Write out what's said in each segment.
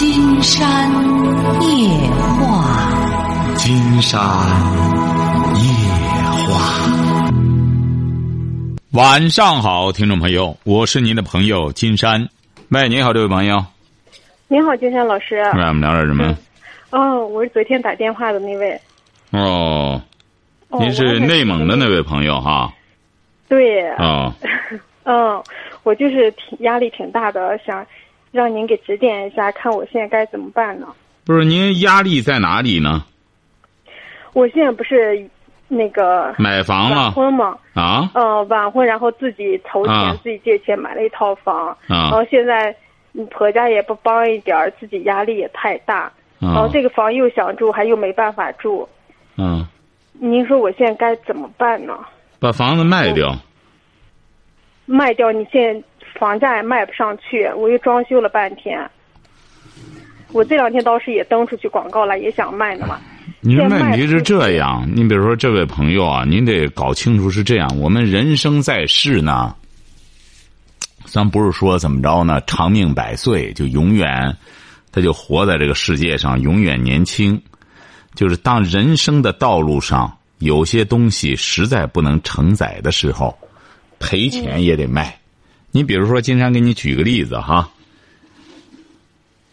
金山夜话，金山夜话。晚上好，听众朋友，我是您的朋友金山。喂，你好，这位朋友。您好，金山老师。喂，我们聊点什么？哦，我是昨天打电话的那位。哦，哦您是内蒙的那位朋友哈？对。哦，嗯，我就是挺压力挺大的，想让您给指点一下，看我现在该怎么办呢？不是，您压力在哪里呢？我现在不是那个买房晚了婚吗？啊？嗯，晚婚，然后自己筹钱，啊自己借钱买了一套房，然啊后现在嗯婆家也不帮一点儿，自己压力也太大，然后啊这个房又想住，还又没办法住，嗯，您说我现在该怎么办呢？把房子卖掉。卖掉，你现在房价也卖不上去，我又装修了半天。我这两天倒是也登出去广告了，也想卖呢嘛。您问题是这样，您比如说这位朋友啊，您得搞清楚是这样，我们人生在世呢，咱不是说怎么着呢，长命百岁就永远，他就活在这个世界上，永远年轻。就是当人生的道路上有些东西实在不能承载的时候，赔钱也得卖。你比如说，金山给你举个例子哈，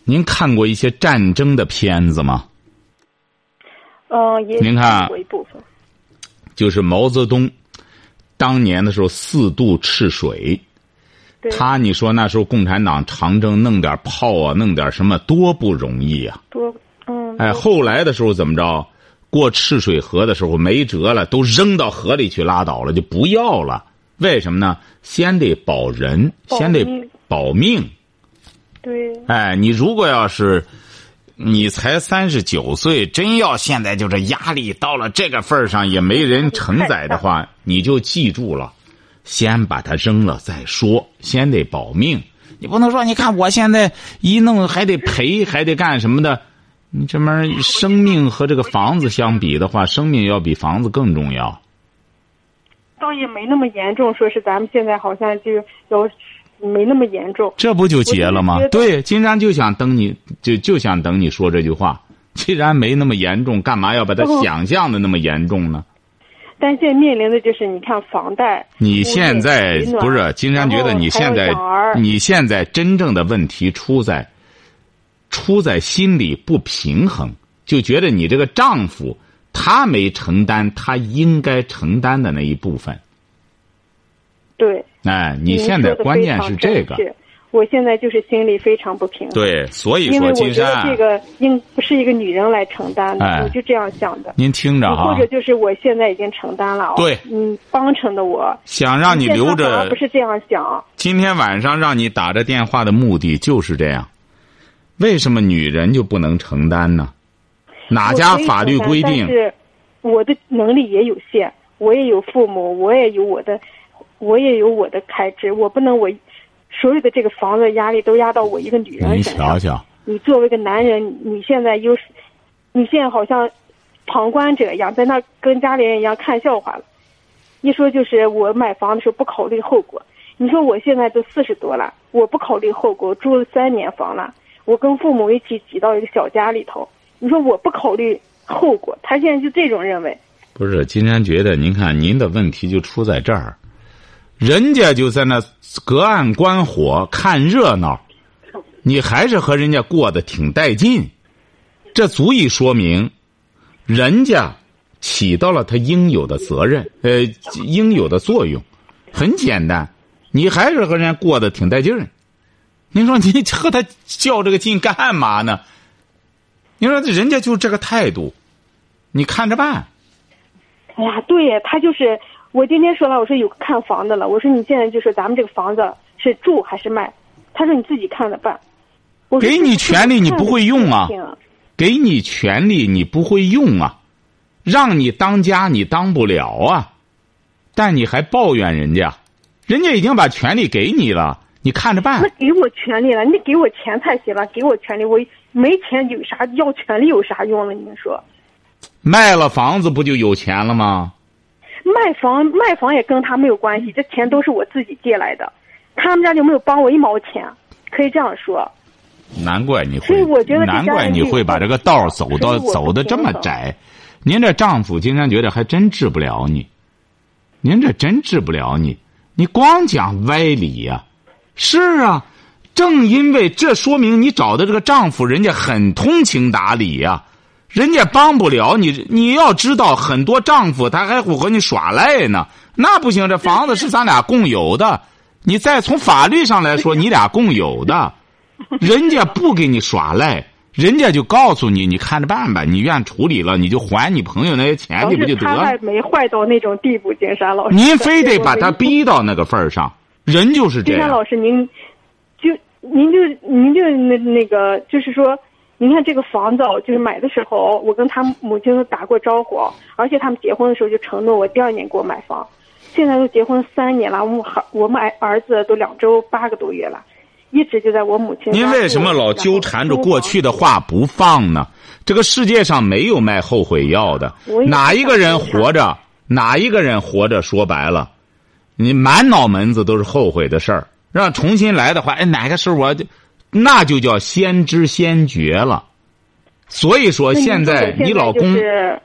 您看过一些战争的片子吗？嗯、也您看过一部分。就是毛泽东当年的时候四渡赤水，他你说那时候共产党长征弄点炮啊，弄点什么多不容易啊！多嗯。哎，后来的时候怎么着？过赤水河的时候没辙了，都扔到河里去拉倒了，就不要了。为什么呢？先得保人，保先得保命。对，哎，你如果要是你才三十九岁，真要现在就这压力到了这个份儿上，也没人承载的话，你就记住了，先把它扔了再说，先得保命。你不能说，你看我现在一弄还得赔，还得干什么的？你这玩意儿生命和这个房子相比的话，生命要比房子更重要。倒也没那么严重，说是咱们现在好像就有没那么严重。这不就结了吗对，金山就想等你，就就想等你说这句话。既然没那么严重，干嘛要把它哦想象的那么严重呢？但现在面临的就是，你看房贷，你现在不是金山觉得你现在你现在真正的问题出在出在心里不平衡，就觉得你这个丈夫他没承担他应该承担的那一部分。对。哎，你现在关键是这个我现在就是心里非常不平衡。对，所以因为说我觉得金山啊，这个应不是一个女人来承担的，哎我就这样想的。您听着哈或，者就是我现在已经承担了，对嗯，帮衬的我，想让你留着而不是这样想，今天晚上让你打这电话的目的就是这样。为什么女人就不能承担呢？哪家法律规定？是我的能力也有限，我也有父母，我也有我的，我也有我的开支，我不能我所有的这个房子压力都压到我一个女人您身上。瞧瞧，你作为一个男人，你现在又是，你现在好像旁观者一样，在那跟家里人一样看笑话了。一说就是我买房的时候不考虑后果，你说我现在都四十多了，我不考虑后果，住了三年房了，我跟父母一起挤到一个小家里头，你说我不考虑后果，他现在就这种认为。不是金山觉得，您看您的问题就出在这儿，人家就在那隔岸观火看热闹，你还是和人家过得挺带劲，这足以说明，人家起到了他应有的责任，呃，应有的作用。很简单，你还是和人家过得挺带劲儿。您说 你和他较这个劲干嘛呢？你说人家就这个态度，你看着办。哎呀，对他就是我今天说了，我说有个看房的了，我说你现在就说咱们这个房子是住还是卖？他说你自己看着办。我给你权利你不会用啊给你权利你不会用啊，让你当家你当不了啊，但你还抱怨人家，人家已经把权利给你了，你看着办那。给我权利了，你给我钱才行了，给我权利，我没钱有啥要权利有啥用了？你们说，卖了房子不就有钱了吗？卖房卖房也跟他没有关系，这钱都是我自己借来的，他们家就没有帮我一毛钱，可以这样说。难怪你所以会我觉得，难怪你会把这个道走到走的这么窄。您这丈夫今天觉得还真治不了你，您这真治不了你，你光讲歪理呀、是啊，正因为这说明你找的这个丈夫，人家很通情达理呀、人家帮不了你。你要知道，很多丈夫他还会和你耍赖呢，那不行。这房子是咱俩共有的，你再从法律上来说，你俩共有的，人家不给你耍赖，人家就告诉你，你看着办吧。你愿处理了，你就还你朋友那些钱不就得了？没坏到那种地步，金山老师。您非得把他逼到那个份儿上，人就是这样。金山老师，您就您就您就那那个，就是说，您看这个房子，哦就是买的时候，我跟他母亲都打过招呼，哦而且他们结婚的时候就承诺我第二年给我买房。现在都结婚三年了，我们孩我们儿儿子都两周八个多月了，一直就在我母亲。您为什么老纠缠着过去的话不放呢？这个世界上没有卖后悔药的哪一个人活着，哪一个人活着，说白了，你满脑门子都是后悔的事儿。让重新来的话，哎，哪个是我，那就叫先知先觉了。所以说，现在你老公是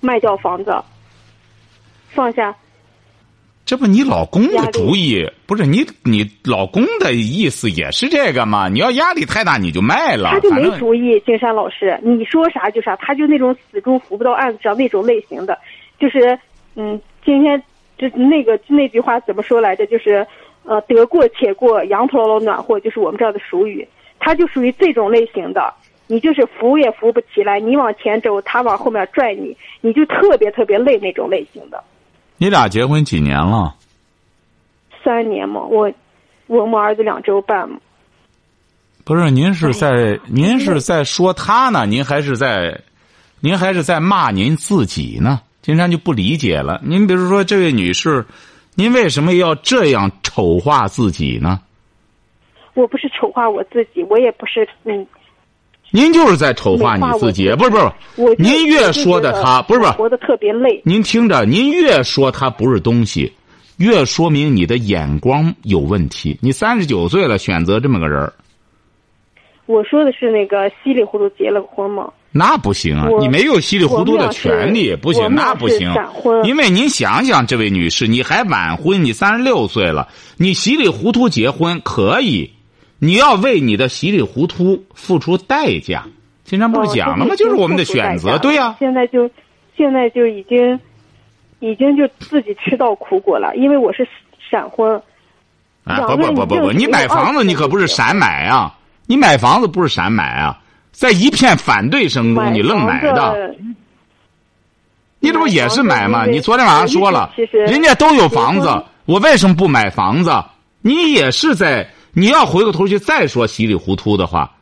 卖掉房子，放下。这不你老公的主意，不是你你老公的意思也是这个吗？你要压力太大，你就卖了。他就没主意，金山老师，你说啥就啥，他就那种死猪扶不到案子上那种类型的，就是嗯，今天就那个那句话怎么说来着？就是呃，得过且过，羊驼老暖和，就是我们这儿的俗语。他就属于这种类型的，你就是扶也扶不起来，你往前走，他往后面拽你，你就特别特别累那种类型的。你俩结婚几年了？三年嘛，我我们儿子两周半嘛。不是，您是在哎您是在说他呢？您还是在，您还是在骂您自己呢？金山就不理解了。您比如说，这位女士，您为什么要这样丑化自己呢？我不是丑化我自己，我也不是嗯，您就是在丑化你自己，不是不是不是我。您越说的他不是不是，活得特别累。您听着，您越说他不是东西，越说明你的眼光有问题。你三十九岁了，选择这么个人儿我说的是那个稀里糊涂结了个婚嘛。那不行啊！你没有稀里糊涂的权利，不行，那不行闪婚。因为您想想，这位女士，你还晚婚，你三十六岁了，你稀里糊涂结婚可以，你要为你的稀里糊涂付出代价。经常不是讲了吗？哦就是我们的选择，对呀、现在就，现在就已经，已经就自己吃到苦果了，因为我是闪婚。哎，两不不不不不，你买房子你可不是闪买啊！你买房子不是闪买啊，在一片反对声中你愣买的，你这不也是买吗？你昨天晚上说了人家都有房子，我为什么不买房子？你也是在，你要回过头去再说稀里糊涂的话，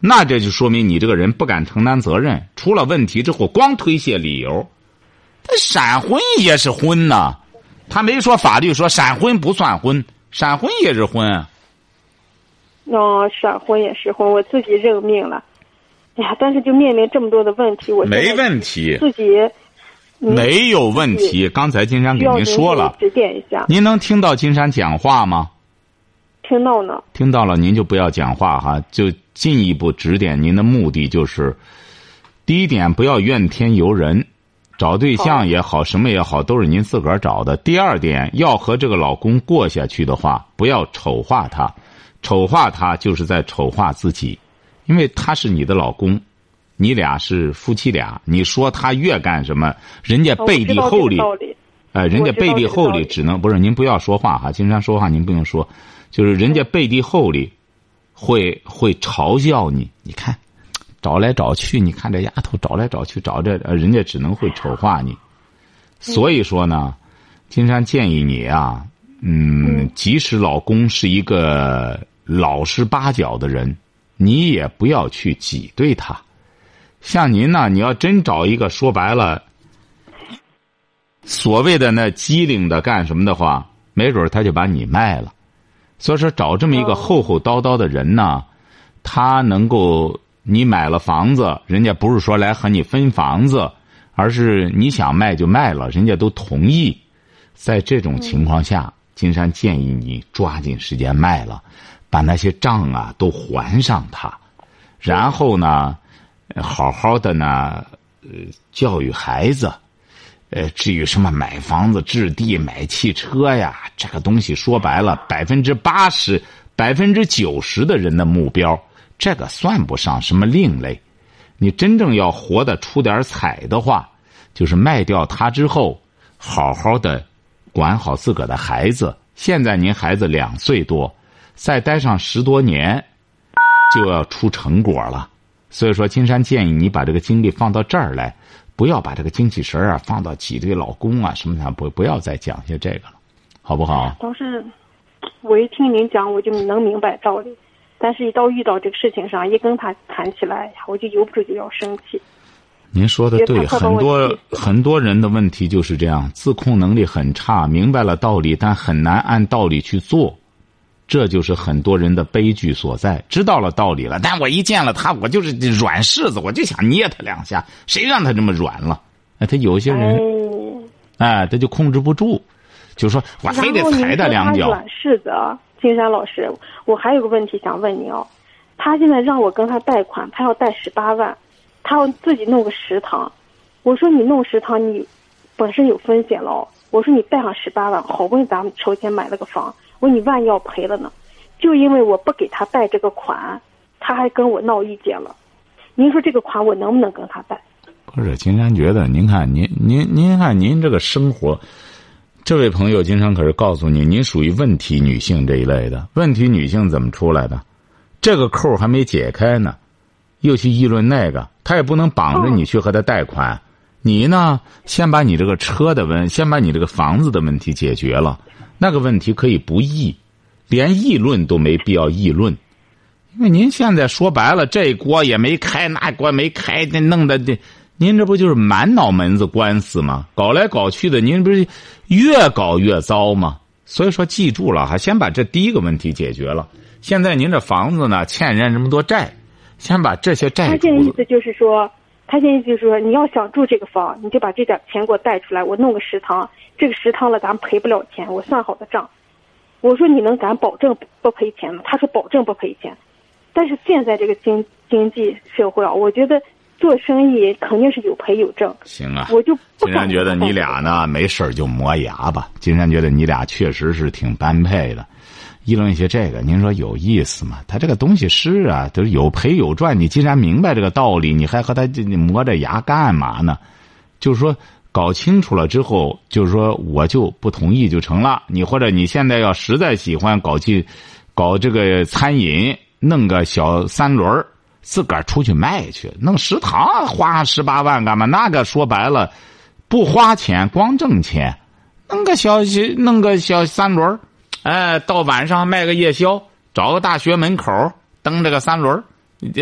那这就说明你这个人不敢承担责任，出了问题之后光推卸理由。这闪婚也是婚呐，他没说法律说闪婚不算婚，闪婚也是婚啊。哦，闪婚也是婚，我自己认命了。哎呀，但是就面临这么多的问题，我没问题，自己嗯没有问题。刚才金山给您您说了，指点一下。您能听到金山讲话吗？听到呢，听到了，您就不要讲话哈，就进一步指点您的目的就是，第一点不要怨天尤人，找对象也好，什么也好，都是您自个儿找的。第二点，要和这个老公过下去的话，不要丑化他，丑化他就是在丑化自己，因为他是你的老公，你俩是夫妻俩，你说他越干什么，人家哦背地后里。呃，人家背地后里只能不是您不要说话哈，金山说话您不用说，就是人家背地后里会会嘲笑你。你看，找来找去，你看这丫头找来找去找这，呃，人家只能会丑化你。所以说呢，金山建议你啊，嗯，即使老公是一个老实巴交的人，你也不要去挤兑他。像您呢，你要真找一个说白了。所谓的那机灵的干什么的话，没准他就把你卖了。所以说，找这么一个厚厚道道的人呢，他能够你买了房子，人家不是说来和你分房子，而是你想卖就卖了，人家都同意。在这种情况下，金山建议你抓紧时间卖了，把那些账啊都还上他，然后呢，好好的呢，呃，教育孩子。呃，至于什么买房子、置地、买汽车呀，这个东西说白了，百分之八十、百分之九十的人的目标，这个算不上什么另类。你真正要活得出点彩的话，就是卖掉它之后，好好的管好自个的孩子。现在您孩子两岁多，再待上十多年，就要出成果了。所以说，金山建议你把这个精力放到这儿来。不要把这个精气神啊放到挤兑老公啊什么的，不不要再讲些这个了，好不好？倒是，我一听您讲，我就能明白道理。但是，一到遇到这个事情上，一跟他谈起来，我就由不住就要生气。您说的对，很多很多人的问题就是这样，自控能力很差，明白了道理，但很难按道理去做。这就是很多人的悲剧所在。知道了道理了，但我一见了他，我就是软柿子，我就想捏他两下。谁让他这么软了？哎，他有些人，哎，他就控制不住，就说我非得踩他两脚。软柿子，金山老师，我还有个问题想问你哦。他现在让我跟他贷款，他要贷十八万，他要自己弄个食堂。我说你弄食堂，你本身有风险了。我说你贷上十八万，好不容易咱们筹钱买了个房。我说你万一要赔了呢？就因为我不给他贷这个款，他还跟我闹意见了。您说这个款我能不能跟他贷？不是，金山觉得，您看您您您看您这个生活，这位朋友金山可是告诉你，您属于问题女性这一类的。问题女性怎么出来的？这个扣还没解开呢，又去议论那个，他也不能绑着你去和他贷款。你呢，先把你这个车的问，先把你这个房子的问题解决了。那个问题可以不议，连议论都没必要议论，因为您现在说白了，这锅也没开，那锅没开，那弄的这，您这不就是满脑门子官司吗？搞来搞去的，您不是越搞越糟吗？所以说，记住了哈，先把这第一个问题解决了。现在您这房子呢，欠人家这么多债，先把这些债。他现在意思就是说。他现在就是说，你要想住这个房，你就把这点钱给我带出来，我弄个食堂。这个食堂了，咱们赔不了钱，我算好的账。我说你能敢保证不赔钱吗？他说保证不赔钱。但是现在这个经经济社会啊，我觉得做生意肯定是有赔有挣。行啊，我就金山觉得你俩呢，没事就磨牙吧。金山觉得你俩确实是挺般配的。议论一些这个，您说有意思吗？他这个东西是啊，都是有赔有赚。你既然明白这个道理，你还和他磨着牙干嘛呢？就是说，搞清楚了之后，就是说，我就不同意就成了。你或者你现在要实在喜欢搞去，搞这个餐饮，弄个小三轮自个儿出去卖去，弄食堂花十八万干嘛？那个说白了，不花钱光挣钱，弄个小弄个小三轮哎，到晚上卖个夜宵，找个大学门口蹬这个三轮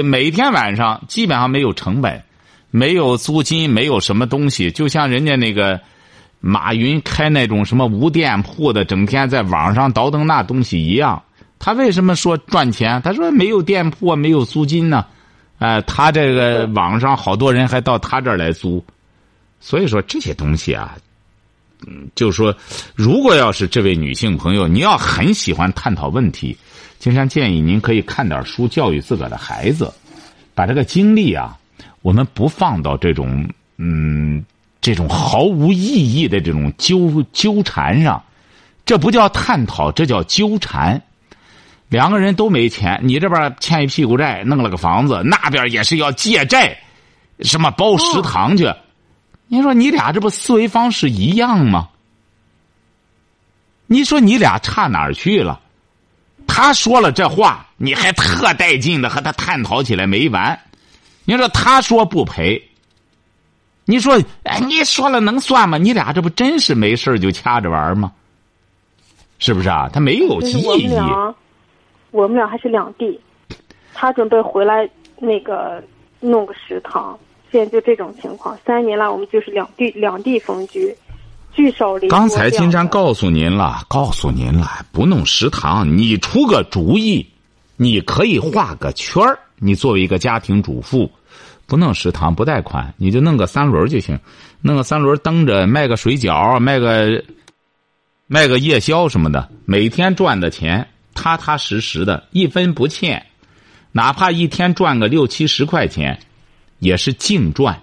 每天晚上基本上没有成本，没有租金，没有什么东西，就像人家那个马云开那种什么无店铺的，整天在网上倒腾那东西一样。他为什么说赚钱？他说没有店铺，没有租金呢。哎，他这个网上好多人还到他这儿来租，所以说这些东西啊。嗯，就是说，如果要是这位女性朋友，你要很喜欢探讨问题，金山建议您可以看点书，教育自个的孩子，把这个精力啊，我们不放到这种嗯这种毫无意义的这种纠纠缠上，这不叫探讨，这叫纠缠。两个人都没钱，你这边欠一屁股债，弄了个房子，那边也是要借债，什么包食堂去。你说你俩这不思维方式一样吗？你说你俩差哪儿去了？他说了这话，你还特带劲的和他探讨起来没完。你说他说不赔，你说哎，你说了能算吗？你俩这不真是没事就掐着玩吗？是不是啊？他没有意义。我们俩，我们俩还是两地，他准备回来那个弄个食堂。现在就这种情况，三年了，我们就是两地两地分居，聚少离多。刚才金山告诉您了，告诉您了，不弄食堂，你出个主意，你可以画个圈儿。你作为一个家庭主妇，不弄食堂，不贷款，你就弄个三轮就行，弄个三轮蹬着卖个水饺，卖个卖个夜宵什么的，每天赚的钱踏踏实实的，一分不欠，哪怕一天赚个六七十块钱，也是净赚，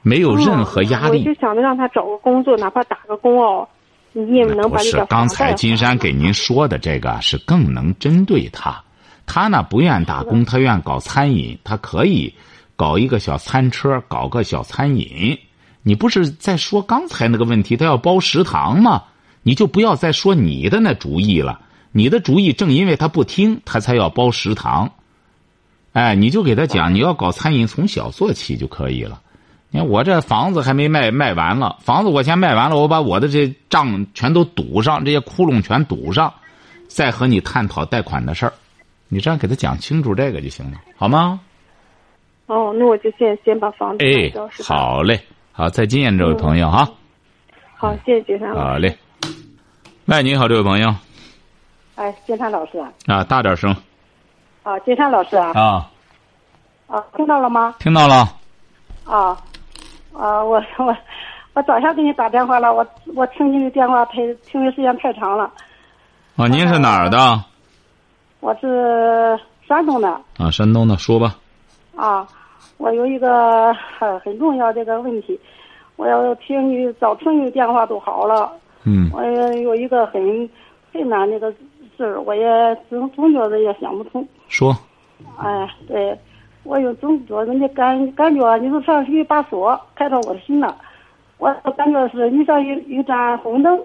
没有任何压力。我就想着让他找个工作，哪怕打个工哦，你也能把这个不是刚才金山给您说的这个是更能针对他，他呢不愿打工，他愿搞餐饮，他可以搞一个小餐车，搞个小餐饮。你不是在说刚才那个问题，他要包食堂吗？你就不要再说你的那主意了。你的主意正因为他不听，他才要包食堂。哎，你就给他讲，你要搞餐饮，从小做起就可以了。你看我这房子还没卖卖完了，房子我先卖完了，我把我的这账全都堵上，这些窟窿全堵上，再和你探讨贷款的事儿。你这样给他讲清楚这个就行了，好吗？哦，那我就先先把房子卖哎？好嘞，好，再见，这位朋友哈。好，谢谢金山老师。好嘞。喂，你好，这位朋友哎，金山老师啊，啊，大点声啊，金山老师啊，啊，啊，听到了吗？听到了。啊，啊，我我我早上给你打电话了，我我听你的电话太听的时间太长了，啊，您是哪儿的？我是山东的啊，山东的，说吧。啊，我有一个很很重要这个问题，我要听你早听你的电话都好了，嗯我也有一个很很难的一个事儿，我也总总觉得也想不通。说。哎，对，我有总觉人家感感觉你就像是一把锁开到我的心了，我感觉是你像一一盏红灯，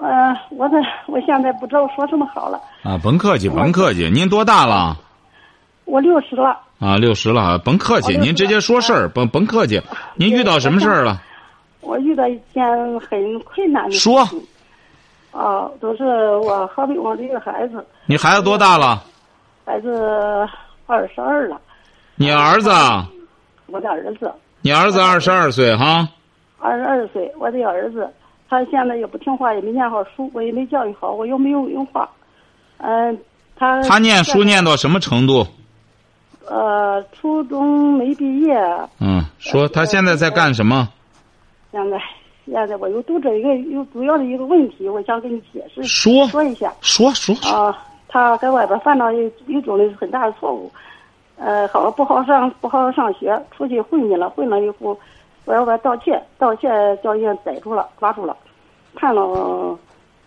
呃，我这我现在不知道说什么好了，啊，甭客气，甭客气。您多大了？我六十了，啊，六十了，甭客气，您直接说事儿，甭甭客气。您遇到什么事儿了？我遇到一件很困难的事说。啊，都是我好比我这个孩子，你孩子多大了？孩子二十二了，你儿子？我的儿子你儿子二十二岁哈？二十二岁，我的儿子，他现在也不听话，也没念好书，我也没教育好，我又没有用话，嗯、他他念书念到什么程度？呃，初中没毕业，嗯，说他现在在干什么？现在现在我又读这一个有主要的一个问题，我想跟你解释说说一下说说说。啊。他在外边犯了一一种的很大的错误，呃，好不好上不好好上学，出去混去了，混了以后，我要把他盗窃，盗窃叫人逮住了，抓住了，判了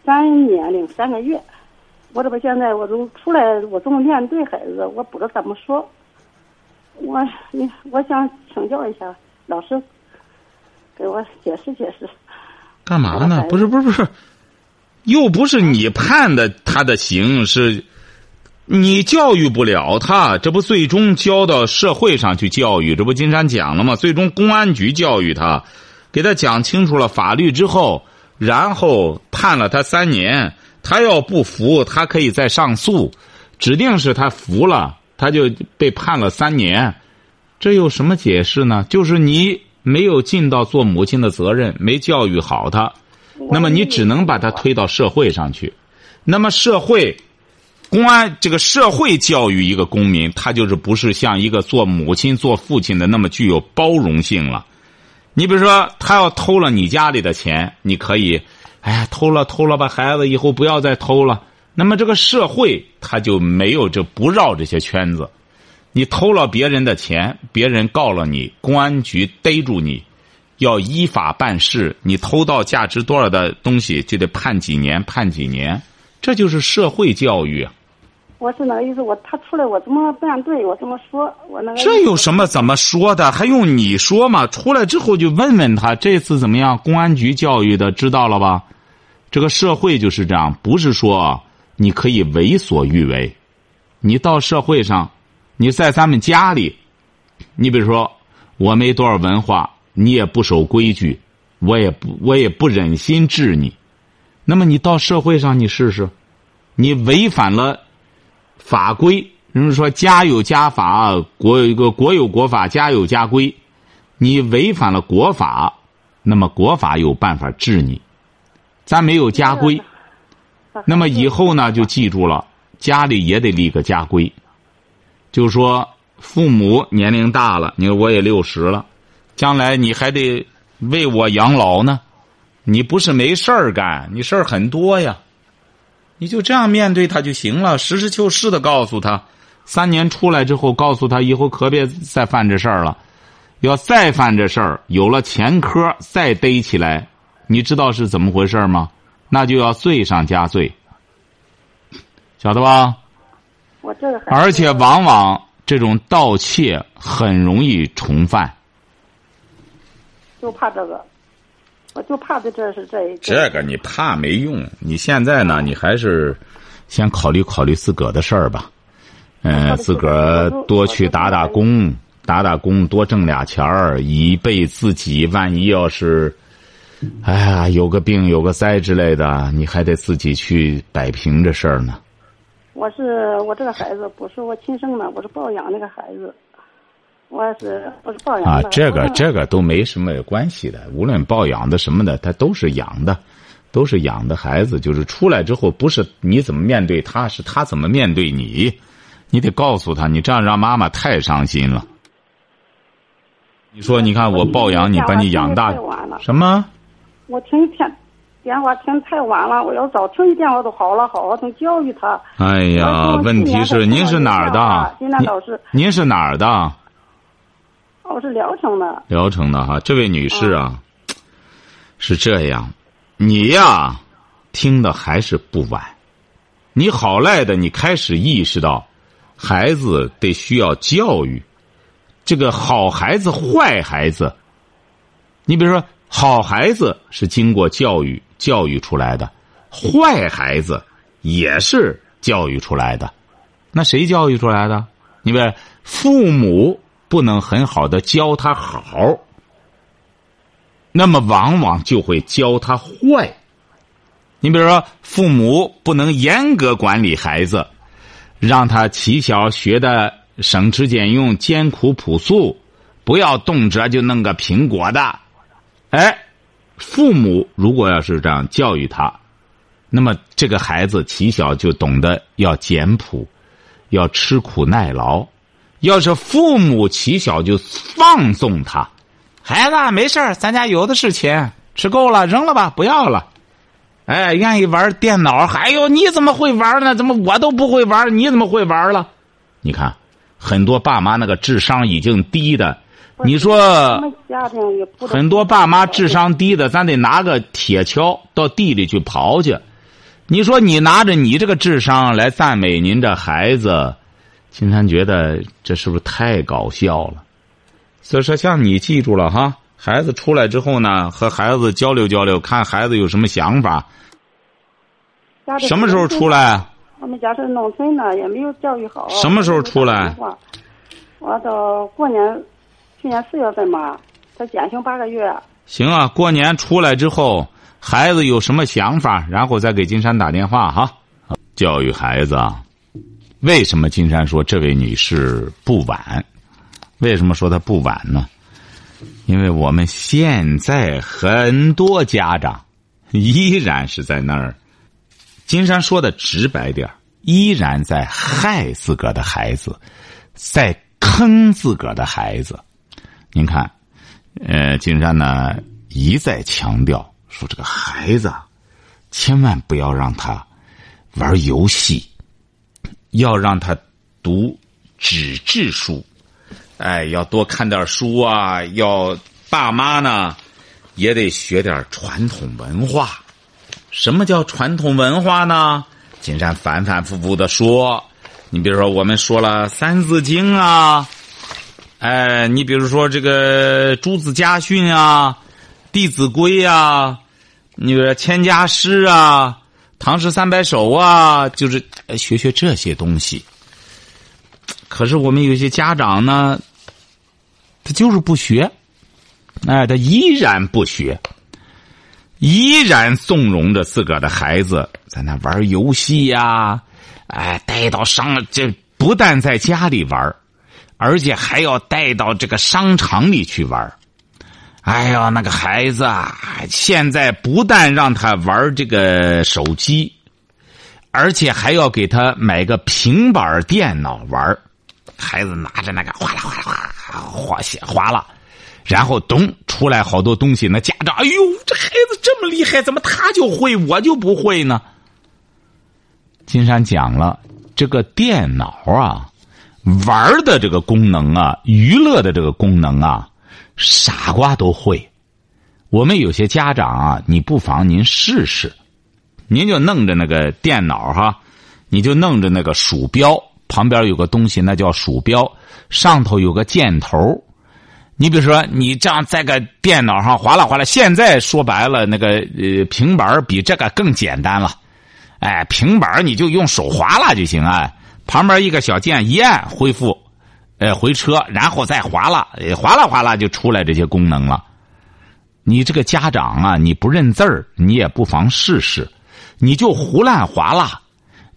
三年零三个月。我这不现在我都出来，我怎么面对孩子？我不知道怎么说。我你我想请教一下老师，给我解释解释。干嘛呢？不是不是不是，又不是你判的他的刑，是你教育不了他，这不最终交到社会上去教育，这不金山讲了吗？最终公安局教育他，给他讲清楚了法律之后，然后判了他三年，他要不服，他可以再上诉，指定是他服了，他就被判了三年，这有什么解释呢？就是你没有尽到做母亲的责任，没教育好他。那么你只能把他推到社会上去，那么社会，公安这个社会教育一个公民，他就是不是像一个做母亲、做父亲的那么具有包容性了。你比如说，他要偷了你家里的钱，你可以，哎呀，偷了偷了吧，孩子以后不要再偷了。那么这个社会他就没有这不绕这些圈子。你偷了别人的钱，别人告了你，公安局逮住你。要依法办事，你偷盗价值多少的东西，就得判几年，判几年，这就是社会教育啊。我是那个意思，我他出来我怎么面对，我怎么说，我那个。这有什么怎么说的？还用你说吗？出来之后就问问他，这次怎么样？公安局教育的，知道了吧？这个社会就是这样，不是说你可以为所欲为。你到社会上，你在咱们家里，你比如说我没多少文化。你也不守规矩，我也不我也不忍心治你。那么你到社会上你试试，你违反了法规。人们说家有家法，国有一个国有国法，家有家规。你违反了国法，那么国法有办法治你。咱没有家规，那么以后呢就记住了，家里也得立个家规。就说，父母年龄大了，你说我也六十了。将来你还得为我养老呢，你不是没事儿干，你事儿很多呀。你就这样面对他就行了，实事求是的告诉他。三年出来之后，告诉他以后可别再犯这事儿了。要再犯这事儿，有了前科再逮起来，你知道是怎么回事吗？那就要罪上加罪，晓得吧？我这个孩子而且往往这种盗窃很容易重犯。就怕这个，我就怕的这是这一这个你怕没用，你现在呢，你还是先考虑考虑自个儿的事儿吧。嗯，自个儿多去打打工，打打工，多挣俩钱儿，以备自己万一要是，哎呀，有个病有个灾之类的，你还得自己去摆平这事儿呢。我是我这个孩子不是我亲生的，我是抱养那个孩子，我是我是抱养的。，啊这个这个都没什么关系的，无论抱养的什么的，他都是养的，都是养的孩子。就是出来之后，不是你怎么面对他，是他怎么面对你，你得告诉他，你这样让妈妈太伤心了。你说，你看我抱养你，把你养大什么？我听一天电话听太晚了，我要早听一电话都好了，好好听教育他。哎呀，问题是您是哪儿的？今天老师，您您是哪儿的？我是聊城的。聊城的哈，这位女士啊，是这样，你呀，听的还是不晚。你好赖的，你开始意识到，孩子得需要教育。这个好孩子、坏孩子，你比如说，好孩子是经过教育教育出来的，坏孩子也是教育出来的。那谁教育出来的？你问父母不能很好的教他好，那么往往就会教他坏。你比如说，父母不能严格管理孩子，让他起小学的省吃俭用、艰苦朴素，不要动辄就弄个苹果的。哎，父母如果要是这样教育他，那么这个孩子起小就懂得要简朴，要吃苦耐劳。要是父母起小就放纵他，孩子没事儿咱家有的是钱，吃够了扔了吧，不要了。哎，愿意玩电脑，哎呦，你怎么会玩呢？怎么我都不会玩，你怎么会玩了？你看，很多爸妈那个智商已经低的，你说很多爸妈智商低的，咱得拿个铁锹到地里去刨去。你说你拿着你这个智商来赞美您这孩子，金山觉得这是不是太搞笑了？所以说，像你记住了哈，孩子出来之后呢，和孩子交流交流，看孩子有什么想法。什么时候出来？我们家是农村的，也没有教育好。什么时候出来？我到过年，去年四月份嘛，他减刑八个月。行啊，过年出来之后，孩子有什么想法，然后再给金山打电话哈。教育孩子啊，为什么金山说这位女士不晚？为什么说她不晚呢？因为我们现在很多家长依然是在那儿，金山说的直白点依然在害自个儿的孩子，在坑自个儿的孩子。您看。呃，金山呢一再强调说，这个孩子千万不要让他玩游戏，要让他读纸质书，哎，要多看点书啊。要爸妈呢也得学点传统文化。什么叫传统文化呢？金山反反复复的说，你比如说我们说了《三字经》啊。哎，你比如说这个《朱子家训》啊，《弟子规》啊，你说《千家诗》啊，《唐诗三百首》啊，就是学学这些东西。可是我们有些家长呢，他就是不学，哎，他依然不学，依然纵容着自个儿的孩子在那玩游戏呀，哎，带到商这不但在家里玩。而且还要带到这个商场里去玩哎呀，那个孩子啊，现在不但让他玩这个手机，而且还要给他买个平板电脑玩孩子拿着那个哗啦哗啦哗啦哗哗啦，然后咚出来好多东西。那家长，哎呦，这孩子这么厉害，怎么他就会，我就不会呢？金山讲了，这个电脑啊，玩的这个功能啊，娱乐的这个功能啊，傻瓜都会。我们有些家长啊，你不妨您试试，您就弄着那个电脑哈，你就弄着那个鼠标，旁边有个东西，那叫鼠标，上头有个箭头。你比如说，你这样在个电脑上划拉划拉，现在说白了，那个呃平板比这个更简单了。哎，平板你就用手划拉就行啊，旁边一个小键一按恢复，呃回车，然后再划拉，划拉划拉就出来这些功能了。你这个家长啊，你不认字儿，你也不妨试试，你就胡乱划拉，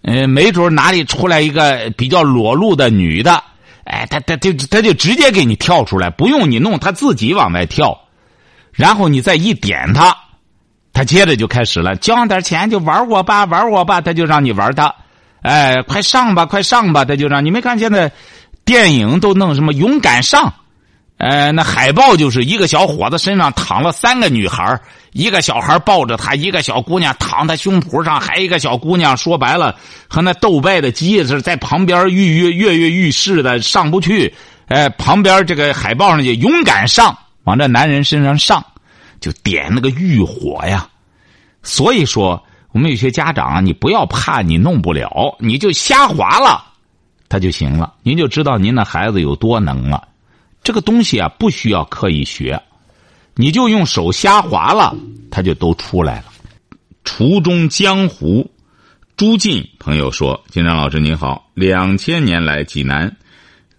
呃，没准哪里出来一个比较裸露的女的。哎，他他就他就直接给你跳出来，不用你弄，他自己往外跳，然后你再一点他，他接着就开始了，交上点钱就玩我吧，玩我吧，他就让你玩他，哎，快上吧，快上吧，他就让你没看现在电影都弄什么勇敢上。呃，那海报就是一个小伙子身上躺了三个女孩一个小孩抱着他，一个小姑娘躺他胸脯上，还一个小姑娘，说白了和那斗败的鸡似的，在旁边跃跃跃跃欲试的上不去。哎，旁边这个海报上就勇敢上，往这男人身上上，就点那个欲火呀。所以说，我们有些家长，你不要怕你弄不了，你就瞎划了，他就行了。您就知道您的孩子有多能了。这个东西啊，不需要刻意学，你就用手瞎划了，它就都出来了。厨中江湖，朱进朋友说：“金山老师您好，两千年来济南，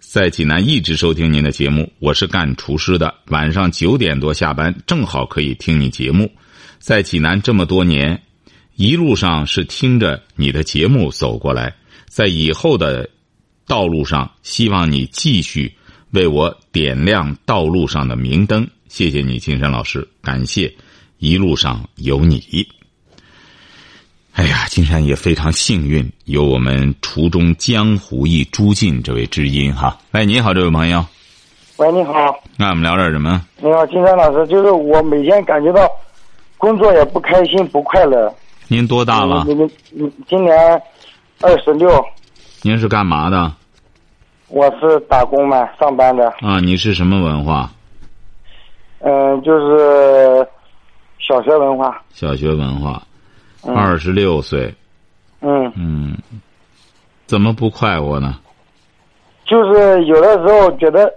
在济南一直收听您的节目。我是干厨师的，晚上九点多下班，正好可以听你节目。在济南这么多年，一路上是听着你的节目走过来，在以后的道路上，希望你继续。”为我点亮道路上的明灯，谢谢你，金山老师，感谢一路上有你。哎呀，金山也非常幸运，有我们厨中江湖一朱进这位知音哈。喂，你好，这位朋友。喂，你好。那我们聊点什么？你好，金山老师，就是我每天感觉到工作也不开心，不快乐。您多大了？今年二十六。您是干嘛的？我是打工嘛，上班的。啊，你是什么文化？嗯，就是小学文化。小学文化，二十六岁。嗯。嗯。怎么不快活呢？就是有的时候觉得，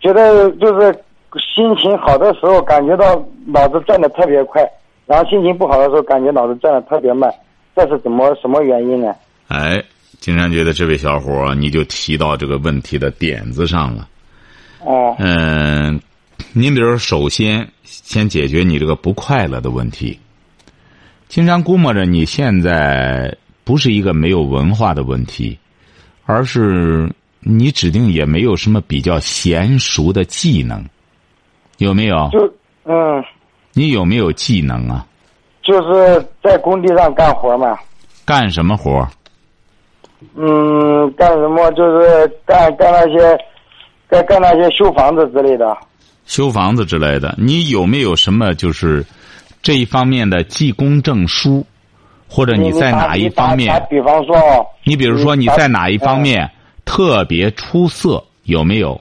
觉得就是心情好的时候，感觉到脑子转的特别快；然后心情不好的时候，感觉脑子转的特别慢。这是怎么什么原因呢？哎。经常觉得这位小伙你就提到这个问题的点子上了。哦。嗯，您比如说，首先先解决你这个不快乐的问题。经常估摸着你现在不是一个没有文化的问题，而是你指定也没有什么比较娴熟的技能，有没有？就嗯。你有没有技能啊？就是在工地上干活嘛。干什么活？嗯，干什么？就是干干那些，干干那些修房子之类的。修房子之类的，你有没有什么就是这一方面的技工证书？或者你在哪一方面？比方说，你比如说你在哪一方面特别出色？有没有？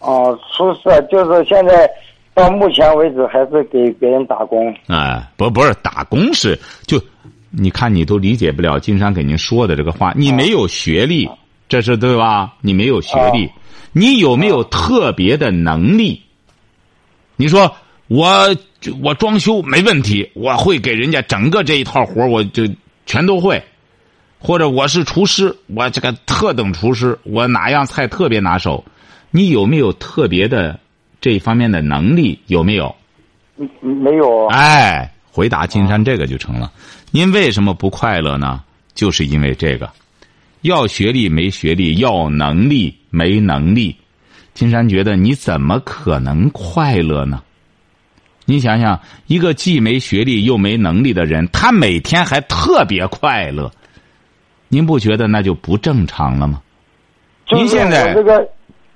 哦，出色就是现在到目前为止还是给别人打工。哎，不，不是打工是就。你看，你都理解不了金山给您说的这个话。你没有学历，这是对吧？你没有学历，你有没有特别的能力？你说我我装修没问题，我会给人家整个这一套活我就全都会。或者我是厨师，我这个特等厨师，我哪样菜特别拿手？你有没有特别的这一方面的能力？有没有？没有。哎，回答金山这个就成了。您为什么不快乐呢？就是因为这个，要学历没学历，要能力没能力。金山觉得你怎么可能快乐呢？你想想，一个既没学历又没能力的人，他每天还特别快乐，您不觉得那就不正常了吗？您现在我这个，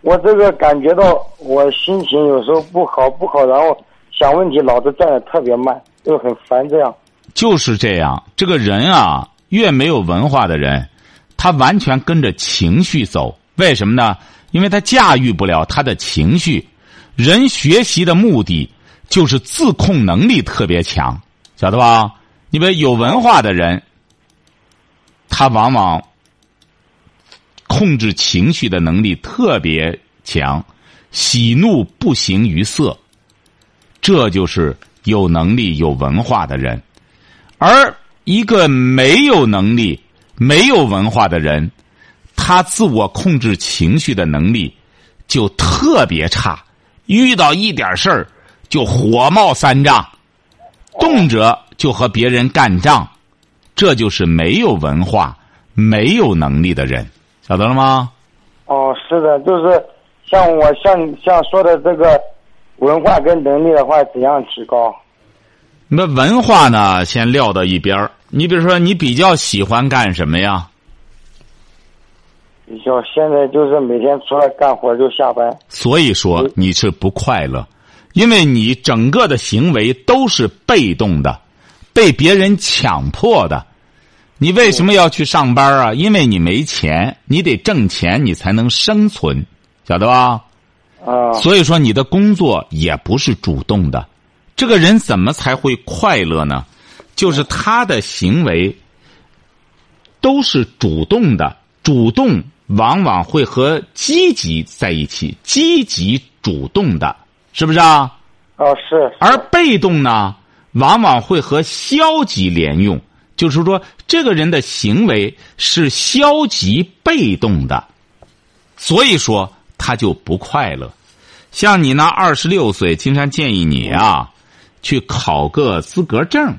我这个感觉到我心情有时候不好不好，然后想问题，脑子转的特别慢，就很烦这样。就是这样，这个人啊，越没有文化的人，他完全跟着情绪走。为什么呢？因为他驾驭不了他的情绪。人学习的目的就是自控能力特别强，晓得吧？你比如有文化的人，他往往控制情绪的能力特别强，喜怒不形于色。这就是有能力、有文化的人，而一个没有能力、没有文化的人，他自我控制情绪的能力就特别差，遇到一点事儿就火冒三丈，动辄就和别人干仗，这就是没有文化、没有能力的人，晓得了吗？哦，是的，就是像我像像说的这个。文化跟能力的话，怎样提高？那文化呢？先撂到一边儿。你比如说，你比较喜欢干什么呀？比较现在就是每天除了干活就下班。所以说你是不快乐，因为你整个的行为都是被动的，被别人强迫的。你为什么要去上班啊？因为你没钱，你得挣钱，你才能生存，晓得吧？啊，所以说你的工作也不是主动的，这个人怎么才会快乐呢？就是他的行为都是主动的，主动往往会和积极在一起，积极主动的，是不是啊？哦，是。而被动呢，往往会和消极连用，就是说这个人的行为是消极被动的，所以说他就不快乐。像你呢二十六岁，金山建议你啊，去考个资格证。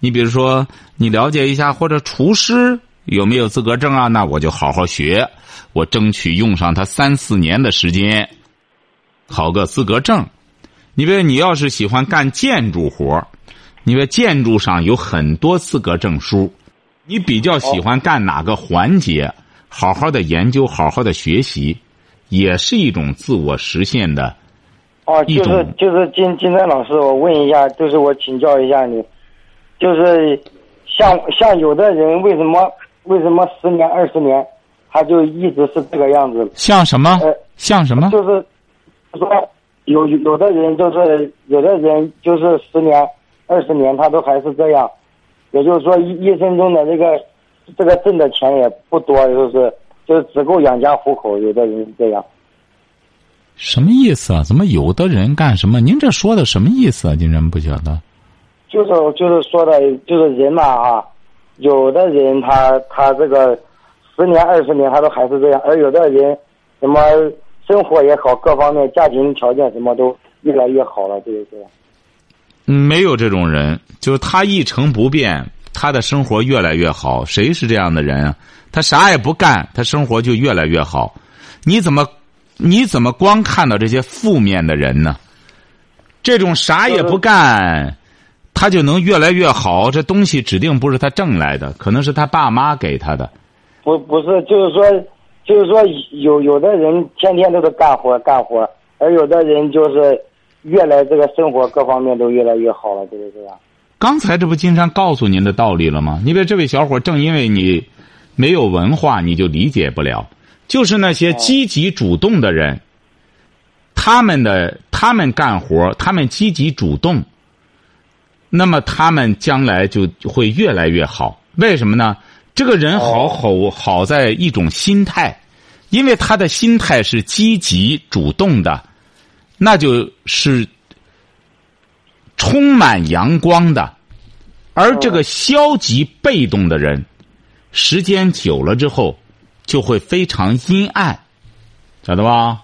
你比如说，你了解一下，或者厨师有没有资格证啊？那我就好好学，我争取用上他三四年的时间，考个资格证。你比如你要是喜欢干建筑活你说建筑上有很多资格证书，你比较喜欢干哪个环节？好好的研究，好好的学习。也是一种自我实现的，哦，就是就是金金山老师，我问一下，就是我请教一下你，就是像像有的人为什么为什么十年二十年，他就一直是这个样子？像什么？呃，像什么？就是说有有的人就是有的人就是十年二十年他都还是这样，也就是说一一生中的这个这个挣的钱也不多，就是。就是只够养家糊口，有的人这样。什么意思啊？怎么有的人干什么？您这说的什么意思啊？您人不晓得。就是就是说的，就是人嘛啊，有的人他他这个十年二十年他都还是这样，而有的人什么生活也好，各方面家庭条件什么都越来越好了，就是这样。嗯，没有这种人，就是他一成不变，他的生活越来越好。谁是这样的人啊？他啥也不干，他生活就越来越好。你怎么，你怎么光看到这些负面的人呢？这种啥也不干，他就能越来越好？这东西指定不是他挣来的，可能是他爸妈给他的。不，不是，就是说，就是说，有有的人天天都是干活干活，而有的人就是越来这个生活各方面都越来越好了，就是这样。刚才这不金山告诉您的道理了吗？你别这位小伙，正因为你。没有文化，你就理解不了。就是那些积极主动的人，他们的他们干活，他们积极主动，那么他们将来就会越来越好。为什么呢？这个人好好好在一种心态，因为他的心态是积极主动的，那就是充满阳光的。而这个消极被动的人。时间久了之后，就会非常阴暗，晓得吧？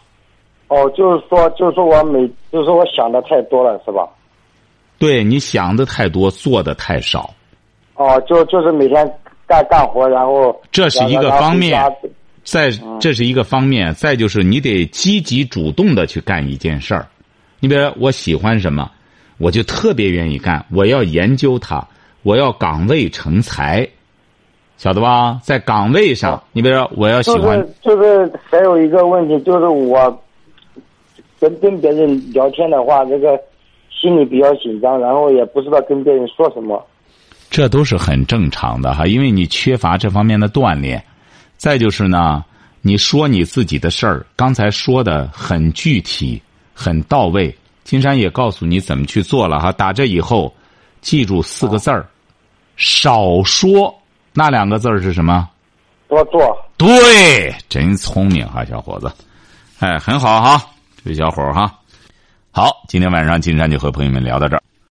哦，就是说，就是说我每，就是说我想的太多了，是吧？对，你想的太多，做的太少。哦，就就是每天干干活，然后这是一个方面，再这是一个方面，再就是你得积极主动的去干一件事儿。你比如我喜欢什么，我就特别愿意干，我要研究它，我要岗位成才。晓得吧？在岗位上，你比如说，我要喜欢，就是还有一个问题，就是我跟跟别人聊天的话，这个心里比较紧张，然后也不知道跟别人说什么。这都是很正常的哈，因为你缺乏这方面的锻炼。再就是呢，你说你自己的事儿，刚才说的很具体、很到位。金山也告诉你怎么去做了哈。打这以后，记住四个字儿：少说。那两个字儿是什么？多做。对，真聪明哈，小伙子。哎，很好哈，这位小伙儿哈。好，今天晚上金山就和朋友们聊到这儿。